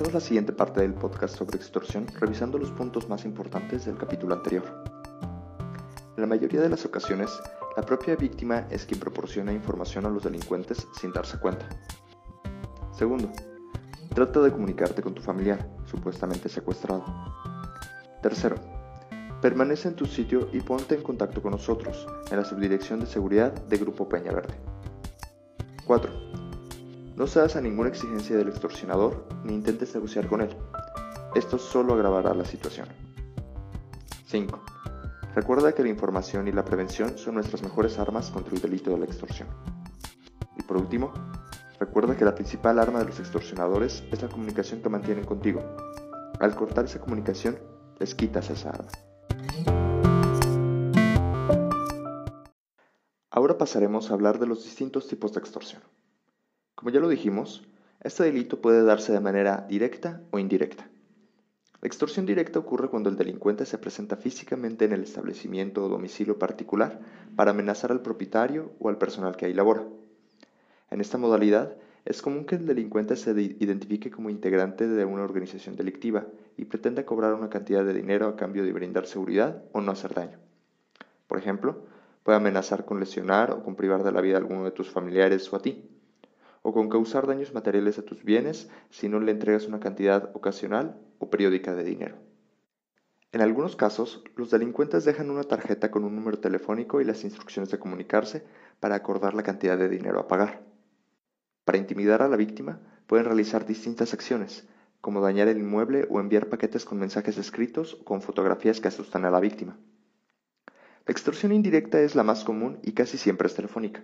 Comencemos la siguiente parte del podcast sobre extorsión revisando los puntos más importantes del capítulo anterior. En la mayoría de las ocasiones, la propia víctima es quien proporciona información a los delincuentes sin darse cuenta. Segundo, trata de comunicarte con tu familiar, supuestamente secuestrado. Tercero, permanece en tu sitio y ponte en contacto con nosotros en la subdirección de seguridad de Grupo Peña Verde. 4. No cedas a ninguna exigencia del extorsionador ni intentes negociar con él. Esto solo agravará la situación. 5. Recuerda que la información y la prevención son nuestras mejores armas contra el delito de la extorsión. Y por último, recuerda que la principal arma de los extorsionadores es la comunicación que mantienen contigo. Al cortar esa comunicación, les quitas esa arma. Ahora pasaremos a hablar de los distintos tipos de extorsión. Como ya lo dijimos, este delito puede darse de manera directa o indirecta. La extorsión directa ocurre cuando el delincuente se presenta físicamente en el establecimiento o domicilio particular para amenazar al propietario o al personal que ahí labora. En esta modalidad, es común que el delincuente se identifique como integrante de una organización delictiva y pretenda cobrar una cantidad de dinero a cambio de brindar seguridad o no hacer daño. Por ejemplo, puede amenazar con lesionar o con privar de la vida a alguno de tus familiares o a ti, o con causar daños materiales a tus bienes si no le entregas una cantidad ocasional o periódica de dinero. En algunos casos, los delincuentes dejan una tarjeta con un número telefónico y las instrucciones de comunicarse para acordar la cantidad de dinero a pagar. Para intimidar a la víctima, pueden realizar distintas acciones, como dañar el inmueble o enviar paquetes con mensajes escritos o con fotografías que asustan a la víctima. La extorsión indirecta es la más común y casi siempre es telefónica.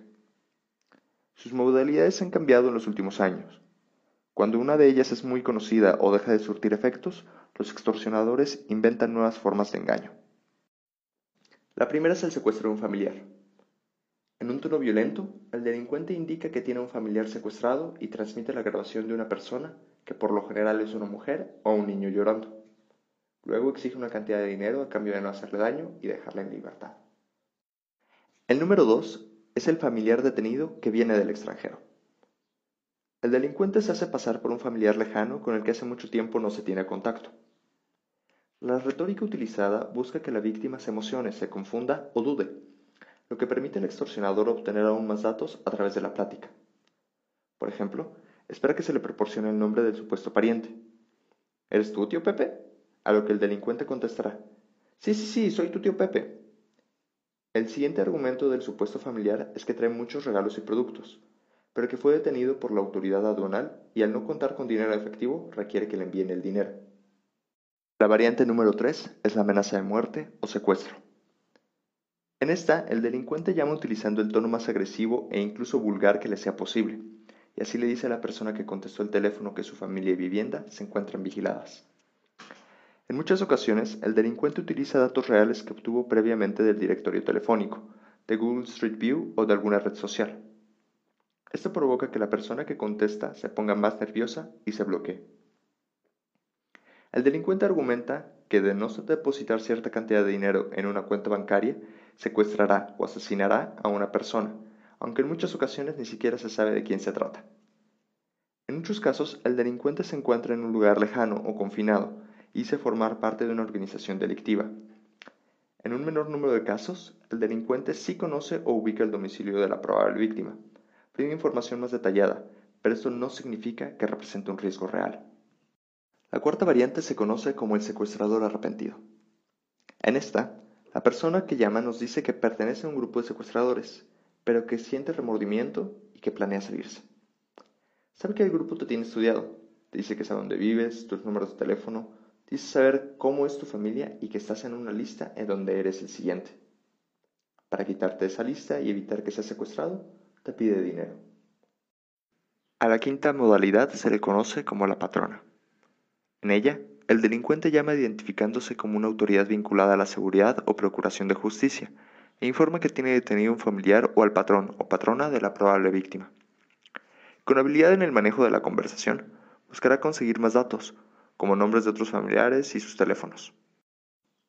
Sus modalidades han cambiado en los últimos años. Cuando una de ellas es muy conocida o deja de surtir efectos, los extorsionadores inventan nuevas formas de engaño. La primera es el secuestro de un familiar. En un tono violento, el delincuente indica que tiene un familiar secuestrado y transmite la grabación de una persona, que por lo general es una mujer o un niño llorando. Luego exige una cantidad de dinero a cambio de no hacerle daño y dejarla en libertad. El número 2 es el familiar detenido que viene del extranjero. El delincuente se hace pasar por un familiar lejano con el que hace mucho tiempo no se tiene contacto. La retórica utilizada busca que la víctima se emocione, se confunda o dude, lo que permite al extorsionador obtener aún más datos a través de la plática. Por ejemplo, espera que se le proporcione el nombre del supuesto pariente. ¿Eres tú, tío Pepe? A lo que el delincuente contestará, sí, sí, sí, soy tu tío Pepe. El siguiente argumento del supuesto familiar es que trae muchos regalos y productos, pero que fue detenido por la autoridad aduanal y al no contar con dinero efectivo requiere que le envíen el dinero. La variante número 3 es la amenaza de muerte o secuestro. En esta, el delincuente llama utilizando el tono más agresivo e incluso vulgar que le sea posible, y así le dice a la persona que contestó el teléfono que su familia y vivienda se encuentran vigiladas. En muchas ocasiones, el delincuente utiliza datos reales que obtuvo previamente del directorio telefónico, de Google Street View o de alguna red social. Esto provoca que la persona que contesta se ponga más nerviosa y se bloquee. El delincuente argumenta que de no depositar cierta cantidad de dinero en una cuenta bancaria, secuestrará o asesinará a una persona, aunque en muchas ocasiones ni siquiera se sabe de quién se trata. En muchos casos, el delincuente se encuentra en un lugar lejano o confinado, hice formar parte de una organización delictiva. En un menor número de casos, el delincuente sí conoce o ubica el domicilio de la probable víctima. Pide información más detallada, pero esto no significa que represente un riesgo real. La cuarta variante se conoce como el secuestrador arrepentido. En esta, la persona que llama nos dice que pertenece a un grupo de secuestradores, pero que siente remordimiento y que planea salirse. Sabe que el grupo te tiene estudiado, te dice que sabe dónde vives, tus números de teléfono, Dice saber cómo es tu familia y que estás en una lista en donde eres el siguiente. Para quitarte esa lista y evitar que seas secuestrado, te pide dinero. A la quinta modalidad se le conoce como la patrona. En ella, el delincuente llama identificándose como una autoridad vinculada a la seguridad o procuración de justicia e informa que tiene detenido un familiar o al patrón o patrona de la probable víctima. Con habilidad en el manejo de la conversación, buscará conseguir más datos, como nombres de otros familiares y sus teléfonos.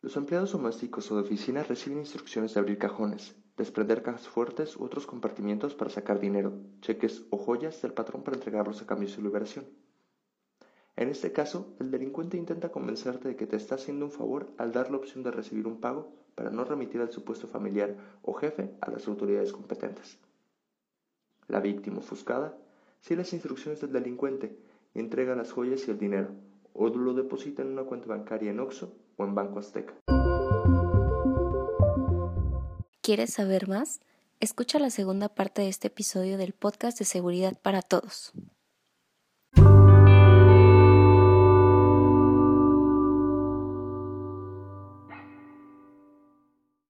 Los empleados domésticos o de oficina reciben instrucciones de abrir cajones, desprender cajas fuertes u otros compartimientos para sacar dinero, cheques o joyas del patrón para entregarlos a cambio de su liberación. En este caso, el delincuente intenta convencerte de que te está haciendo un favor al dar la opción de recibir un pago para no remitir al supuesto familiar o jefe a las autoridades competentes. La víctima ofuscada sigue las instrucciones del delincuente y entrega las joyas y el dinero, o lo deposita en una cuenta bancaria en Oxxo o en Banco Azteca. ¿Quieres saber más? Escucha la segunda parte de este episodio del podcast de Seguridad para Todos.